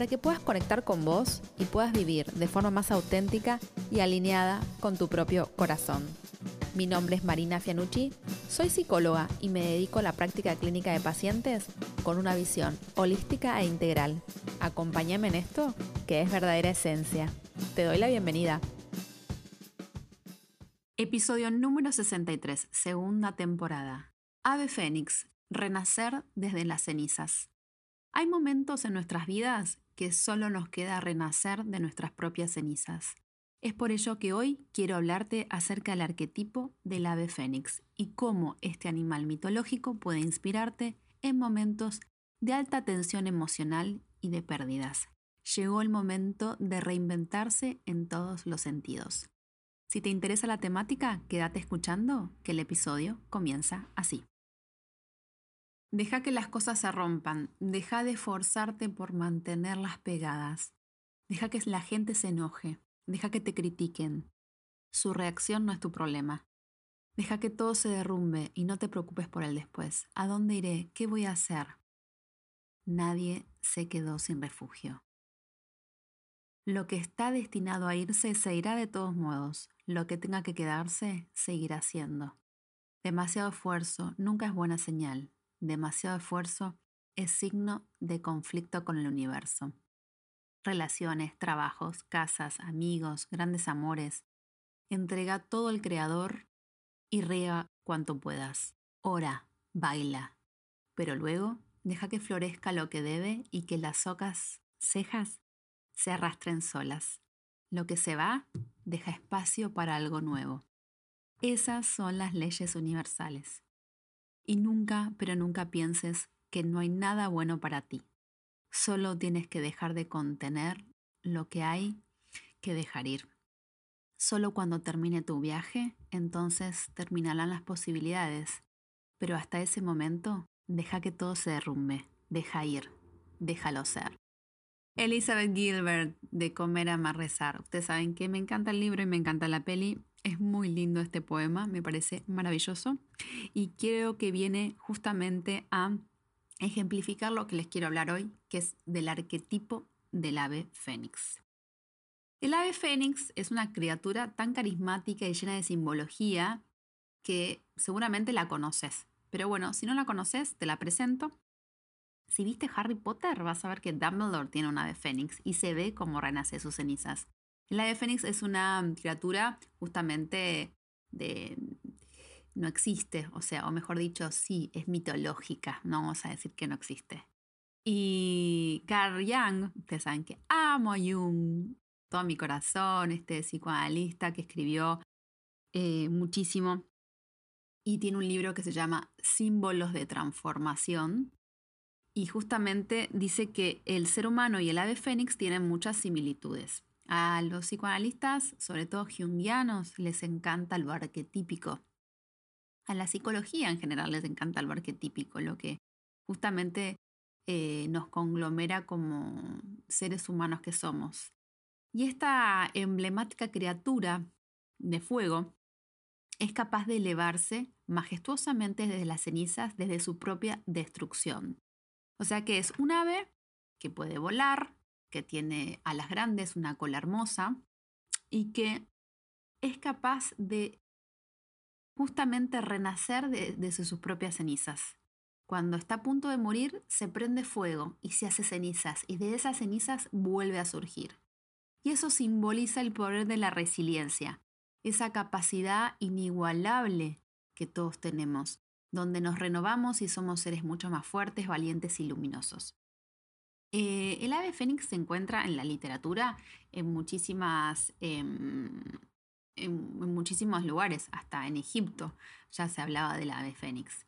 para que puedas conectar con vos y puedas vivir de forma más auténtica y alineada con tu propio corazón. Mi nombre es Marina Fianucci, soy psicóloga y me dedico a la práctica clínica de pacientes con una visión holística e integral. Acompáñame en esto, que es verdadera esencia. Te doy la bienvenida. Episodio número 63, segunda temporada. Ave Fénix, renacer desde las cenizas. Hay momentos en nuestras vidas que solo nos queda renacer de nuestras propias cenizas. Es por ello que hoy quiero hablarte acerca del arquetipo del ave fénix y cómo este animal mitológico puede inspirarte en momentos de alta tensión emocional y de pérdidas. Llegó el momento de reinventarse en todos los sentidos. Si te interesa la temática, quédate escuchando que el episodio comienza así. Deja que las cosas se rompan, deja de forzarte por mantenerlas pegadas, deja que la gente se enoje, deja que te critiquen. Su reacción no es tu problema. Deja que todo se derrumbe y no te preocupes por el después. ¿A dónde iré? ¿Qué voy a hacer? Nadie se quedó sin refugio. Lo que está destinado a irse se irá de todos modos. Lo que tenga que quedarse seguirá siendo. Demasiado esfuerzo nunca es buena señal. Demasiado esfuerzo es signo de conflicto con el universo. Relaciones, trabajos, casas, amigos, grandes amores. Entrega todo al Creador y riega cuanto puedas. Ora, baila. Pero luego deja que florezca lo que debe y que las ocas cejas se arrastren solas. Lo que se va deja espacio para algo nuevo. Esas son las leyes universales. Y nunca, pero nunca pienses que no hay nada bueno para ti. Solo tienes que dejar de contener lo que hay que dejar ir. Solo cuando termine tu viaje, entonces terminarán las posibilidades. Pero hasta ese momento, deja que todo se derrumbe, deja ir, déjalo ser. Elizabeth Gilbert de Comer, Amar, Rezar. Ustedes saben que me encanta el libro y me encanta la peli. Es muy lindo este poema, me parece maravilloso. Y creo que viene justamente a ejemplificar lo que les quiero hablar hoy, que es del arquetipo del ave fénix. El ave fénix es una criatura tan carismática y llena de simbología que seguramente la conoces. Pero bueno, si no la conoces, te la presento si viste Harry Potter, vas a ver que Dumbledore tiene un ave fénix y se ve cómo renace sus cenizas. El ave fénix es una criatura justamente de... no existe, o sea, o mejor dicho, sí, es mitológica, no vamos a decir que no existe. Y Carl Jung, ustedes saben que amo a Jung, todo mi corazón, este psicoanalista que escribió eh, muchísimo y tiene un libro que se llama Símbolos de Transformación, y justamente dice que el ser humano y el ave fénix tienen muchas similitudes. A los psicoanalistas, sobre todo jungianos, les encanta lo arquetípico. A la psicología en general les encanta lo arquetípico, lo que justamente eh, nos conglomera como seres humanos que somos. Y esta emblemática criatura de fuego es capaz de elevarse majestuosamente desde las cenizas, desde su propia destrucción. O sea que es un ave que puede volar, que tiene alas grandes, una cola hermosa y que es capaz de justamente renacer desde sus propias cenizas. Cuando está a punto de morir, se prende fuego y se hace cenizas, y de esas cenizas vuelve a surgir. Y eso simboliza el poder de la resiliencia, esa capacidad inigualable que todos tenemos donde nos renovamos y somos seres mucho más fuertes, valientes y luminosos. Eh, el ave fénix se encuentra en la literatura en, muchísimas, em, en, muchísimos lugares, hasta en Egipto ya se hablaba del ave fénix.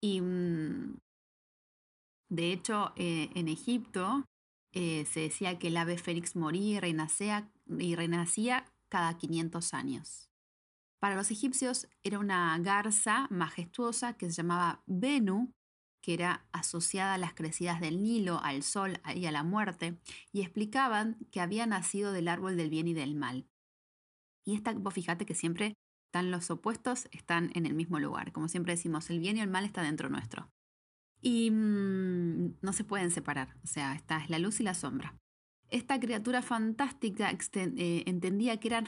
Y mm, de hecho, eh, en Egipto eh, se decía que el ave fénix moría y renacía, y renacía cada 500 años. Para los egipcios era una garza majestuosa que se llamaba Benu, que era asociada a las crecidas del Nilo, al sol y a la muerte, y explicaban que había nacido del árbol del bien y del mal. Y esta, vos fíjate que siempre están los opuestos, están en el mismo lugar. Como siempre decimos, el bien y el mal está dentro nuestro. Y mm, no se pueden separar, o sea, esta es la luz y la sombra. Esta criatura fantástica eh, entendía que era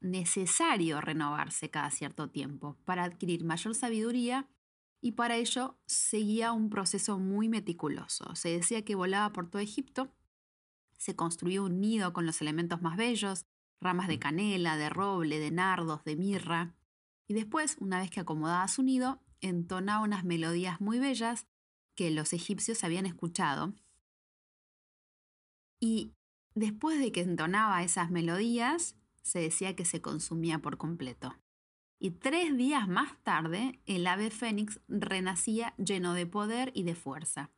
necesario renovarse cada cierto tiempo para adquirir mayor sabiduría y para ello seguía un proceso muy meticuloso. Se decía que volaba por todo Egipto, se construyó un nido con los elementos más bellos, ramas de canela, de roble, de nardos, de mirra, y después, una vez que acomodaba su nido, entonaba unas melodías muy bellas que los egipcios habían escuchado. Y Después de que entonaba esas melodías, se decía que se consumía por completo. Y tres días más tarde, el ave fénix renacía lleno de poder y de fuerza.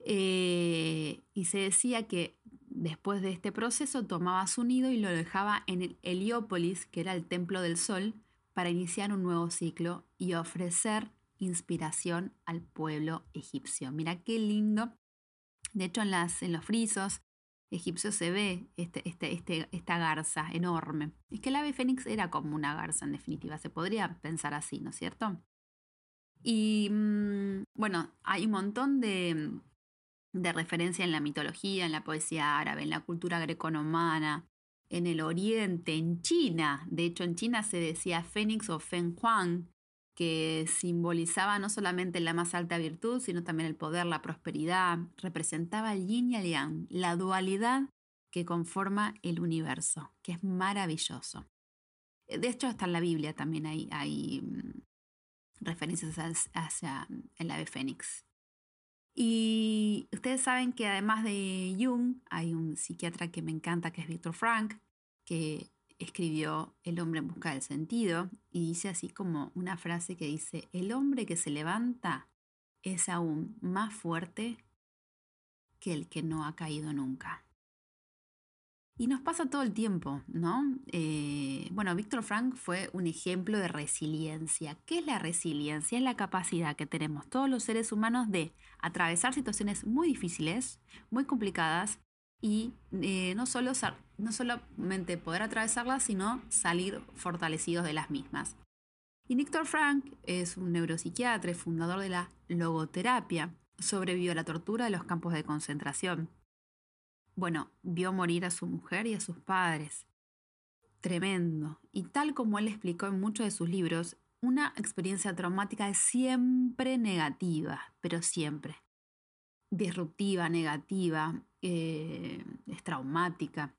Eh, y se decía que después de este proceso tomaba su nido y lo dejaba en el Heliópolis, que era el templo del sol, para iniciar un nuevo ciclo y ofrecer inspiración al pueblo egipcio. Mira qué lindo de hecho, en, las, en los frisos egipcios se ve este, este, este, esta garza enorme. Es que el ave fénix era como una garza en definitiva, se podría pensar así, ¿no es cierto? Y mm, bueno, hay un montón de, de referencia en la mitología, en la poesía árabe, en la cultura greconomana, en el oriente, en China. De hecho, en China se decía fénix o fen huang, que simbolizaba no solamente la más alta virtud, sino también el poder, la prosperidad, representaba el yin y el yang, la dualidad que conforma el universo, que es maravilloso. De hecho, hasta en la Biblia también hay, hay mm, referencias hacia el ave fénix. Y ustedes saben que además de Jung, hay un psiquiatra que me encanta, que es Víctor Frank, que escribió El hombre en busca del sentido y dice así como una frase que dice, el hombre que se levanta es aún más fuerte que el que no ha caído nunca. Y nos pasa todo el tiempo, ¿no? Eh, bueno, Víctor Frank fue un ejemplo de resiliencia. ¿Qué es la resiliencia? Es la capacidad que tenemos todos los seres humanos de atravesar situaciones muy difíciles, muy complicadas, y eh, no, solo, no solamente poder atravesarlas, sino salir fortalecidos de las mismas. Y Víctor Frank es un neuropsiquiatra fundador de la logoterapia. Sobrevivió a la tortura de los campos de concentración. Bueno, vio morir a su mujer y a sus padres. Tremendo. Y tal como él explicó en muchos de sus libros, una experiencia traumática es siempre negativa, pero siempre disruptiva, negativa, eh, es traumática.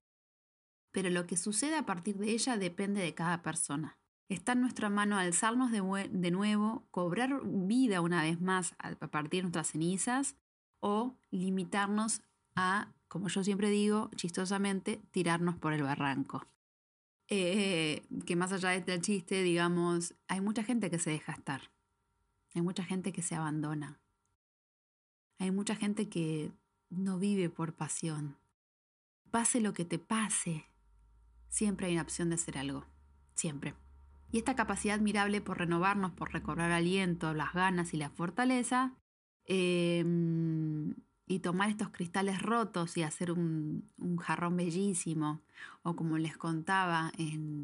Pero lo que sucede a partir de ella depende de cada persona. Está en nuestra mano alzarnos de, de nuevo, cobrar vida una vez más a partir de nuestras cenizas o limitarnos a, como yo siempre digo, chistosamente, tirarnos por el barranco. Eh, que más allá de este chiste, digamos, hay mucha gente que se deja estar. Hay mucha gente que se abandona. Hay mucha gente que no vive por pasión. Pase lo que te pase, siempre hay una opción de hacer algo. Siempre. Y esta capacidad admirable por renovarnos, por recobrar aliento, las ganas y la fortaleza, em, y tomar estos cristales rotos y hacer un, jarrón bellísimo, o como les contaba,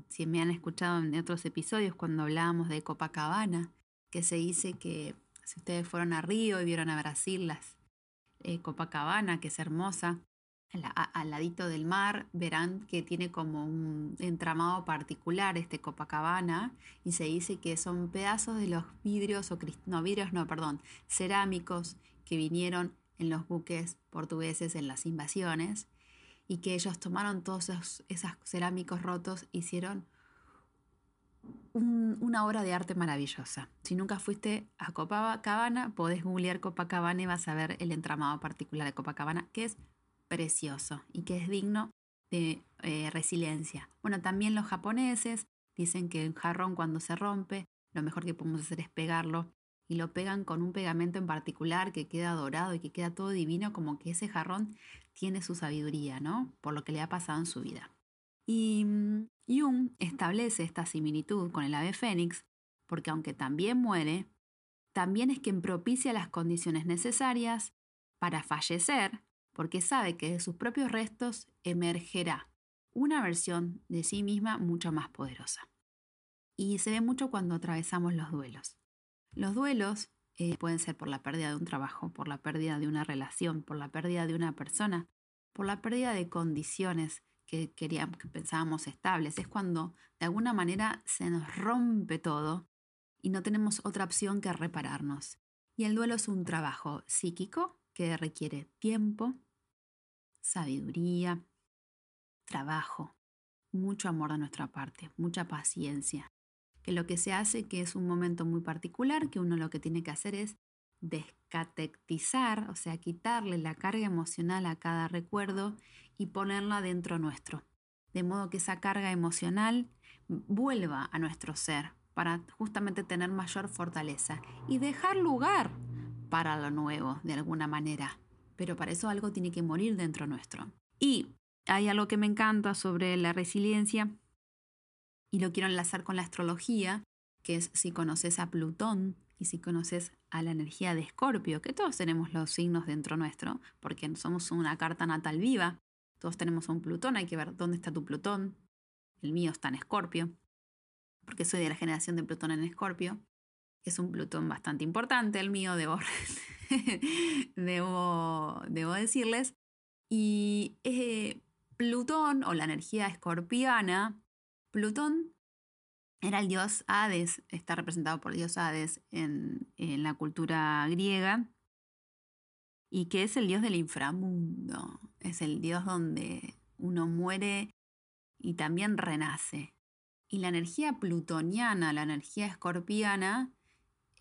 si me han escuchado en otros episodios cuando hablábamos de Copacabana, que se dice que si ustedes fueron a Río y vieron a Brasil, las eh, Copacabana, que es hermosa, al, ladito del mar, verán que tiene como un entramado particular este Copacabana y se dice que son pedazos de los vidrios, o no vidrios, no, perdón, cerámicos que vinieron en los buques portugueses en las invasiones y que ellos tomaron todos esos, esos cerámicos rotos, hicieron una obra de arte maravillosa. Si nunca fuiste a Copacabana, podés googlear Copacabana y vas a ver el entramado particular de Copacabana, que es precioso y que es digno de eh, resiliencia. Bueno, también los japoneses dicen que el jarrón cuando se rompe, lo mejor que podemos hacer es pegarlo y lo pegan con un pegamento en particular que queda dorado y que queda todo divino, como que ese jarrón tiene su sabiduría, ¿no? Por lo que le ha pasado en su vida. Y mm, Jung establece esta similitud con el ave fénix porque aunque también muere, también es quien propicia las condiciones necesarias para fallecer, porque sabe que de sus propios restos emergerá una versión de sí misma mucho más poderosa. Y se ve mucho cuando atravesamos los duelos. Los duelos eh, pueden ser por la pérdida de un trabajo, por la pérdida de una relación, por la pérdida de una persona, por la pérdida de condiciones que queríamos, que pensábamos estables. Es cuando de alguna manera se nos rompe todo y no tenemos otra opción que repararnos. Y el duelo es un trabajo psíquico que requiere tiempo, sabiduría, trabajo, mucho amor de nuestra parte, mucha paciencia. Que lo que se hace, que es un momento muy particular, que uno lo que tiene que hacer es descatectizar, o sea, quitarle la carga emocional a cada recuerdo y ponerla dentro nuestro. De modo que esa carga emocional vuelva a nuestro ser, para justamente tener mayor fortaleza y dejar lugar para lo nuevo de alguna manera. Pero para eso algo tiene que morir dentro nuestro. Y hay algo que me encanta sobre la resiliencia y lo quiero enlazar con la astrología, que es si conoces a Plutón y si conoces a la energía de Escorpio, que todos tenemos los signos dentro nuestro, porque somos una carta natal viva, todos tenemos un Plutón, hay que ver dónde está tu Plutón, el mío está en Escorpio, porque soy de la generación de Plutón en Escorpio. Es un Plutón bastante importante, el mío, debo, debo, debo decirles. Y eh, Plutón, o la energía escorpiana, Plutón era el dios Hades, está representado por el dios Hades en, en la cultura griega, y que es el dios del inframundo, es el dios donde uno muere y también renace. Y la energía plutoniana, la energía escorpiana,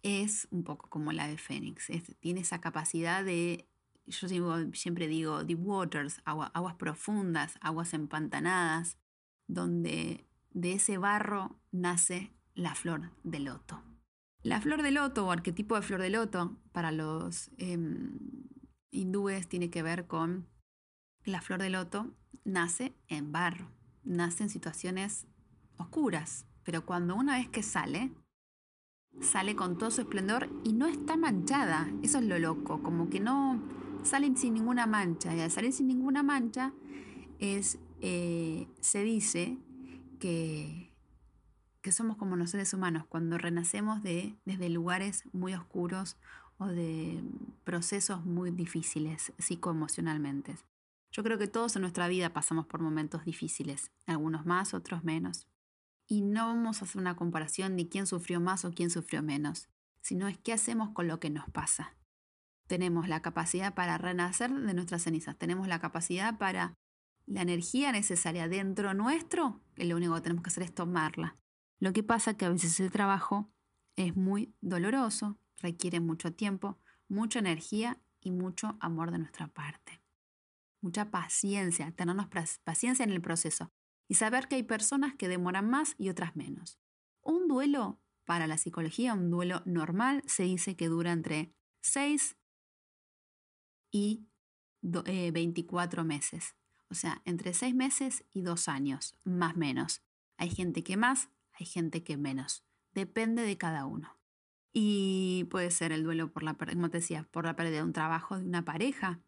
es un poco como la de Fénix. tiene esa capacidad de, yo siempre digo, deep waters, aguas profundas, aguas empantanadas, donde de ese barro nace la flor de loto. La flor de loto o arquetipo de flor de loto para los em, hindúes tiene que ver con la flor de loto nace en barro, nace en situaciones oscuras, pero cuando una vez que sale, sale con todo su esplendor y no está manchada. Eso es lo loco, como que no salen sin ninguna mancha. Y al salir sin ninguna mancha, es, eh, se dice que, que somos como los seres humanos, cuando renacemos de, desde lugares muy oscuros o de procesos muy difíciles psicoemocionalmente. Yo creo que todos en nuestra vida pasamos por momentos difíciles, algunos más, otros menos. Y no vamos a hacer una comparación de quién sufrió más o quién sufrió menos, sino es qué hacemos con lo que nos pasa. Tenemos la capacidad para renacer de nuestras cenizas, tenemos la capacidad para la energía necesaria dentro nuestro, que lo único que tenemos que hacer es tomarla. Lo que pasa es que a veces el trabajo es muy doloroso, requiere mucho tiempo, mucha energía y mucho amor de nuestra parte. Mucha paciencia, tenernos paciencia en el proceso y saber que hay personas que demoran más y otras menos. Un duelo, para la psicología, un duelo normal se dice que dura entre 6 y 24 eh, meses. O sea, entre 6 meses y 2 años, más o menos. Hay gente que más, hay gente que menos. Depende de cada uno. Y puede ser el duelo por la, como te decía, por la pérdida de un trabajo de una pareja,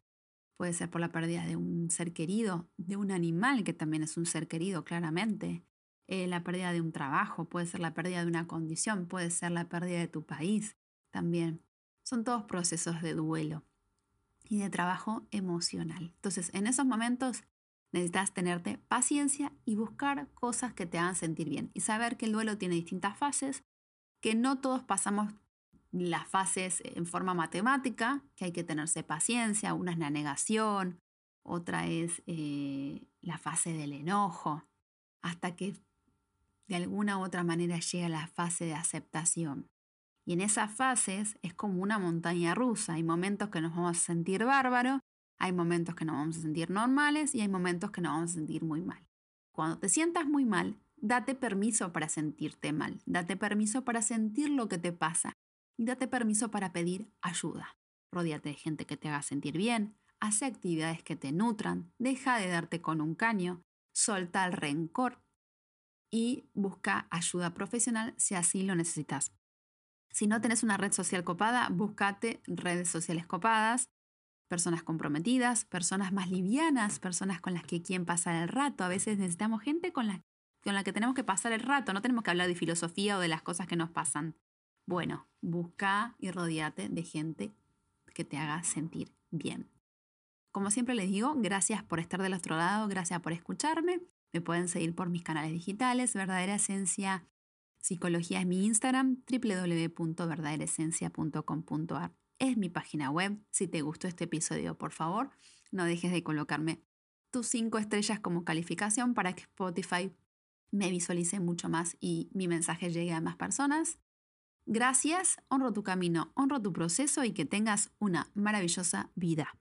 Puede ser por la pérdida de un ser querido, de un animal que también es un ser querido, claramente. Eh, la pérdida de un trabajo, puede ser la pérdida de una condición, puede ser la pérdida de tu país también. Son todos procesos de duelo y de trabajo emocional. Entonces, en esos momentos necesitas tenerte paciencia y buscar cosas que te hagan sentir bien y saber que el duelo tiene distintas fases, que no todos pasamos las fases en forma matemática, que hay que tenerse paciencia, una es la negación, otra es eh, la fase del enojo, hasta que de alguna u otra manera llega la fase de aceptación. Y en esas fases es como una montaña rusa, hay momentos que nos vamos a sentir bárbaros, hay momentos que nos vamos a sentir normales y hay momentos que nos vamos a sentir muy mal. Cuando te sientas muy mal, date permiso para sentirte mal, date permiso para sentir lo que te pasa, y date permiso para pedir ayuda. Rodíate de gente que te haga sentir bien, hace actividades que te nutran, deja de darte con un caño, solta el rencor y busca ayuda profesional si así lo necesitas. Si no tenés una red social copada, búscate redes sociales copadas, personas comprometidas, personas más livianas, personas con las que quieren pasar el rato. A veces necesitamos gente con la, con la que tenemos que pasar el rato, no tenemos que hablar de filosofía o de las cosas que nos pasan. Bueno, busca y rodeate de gente que te haga sentir bien. Como siempre les digo, gracias por estar del otro lado, gracias por escucharme. Me pueden seguir por mis canales digitales, Verdadera Esencia Psicología es mi Instagram, www.verdaderaesencia.com.ar. Es mi página web. Si te gustó este episodio, por favor, no dejes de colocarme tus cinco estrellas como calificación para que Spotify me visualice mucho más y mi mensaje llegue a más personas. Gracias, honro tu camino, honro tu proceso y que tengas una maravillosa vida.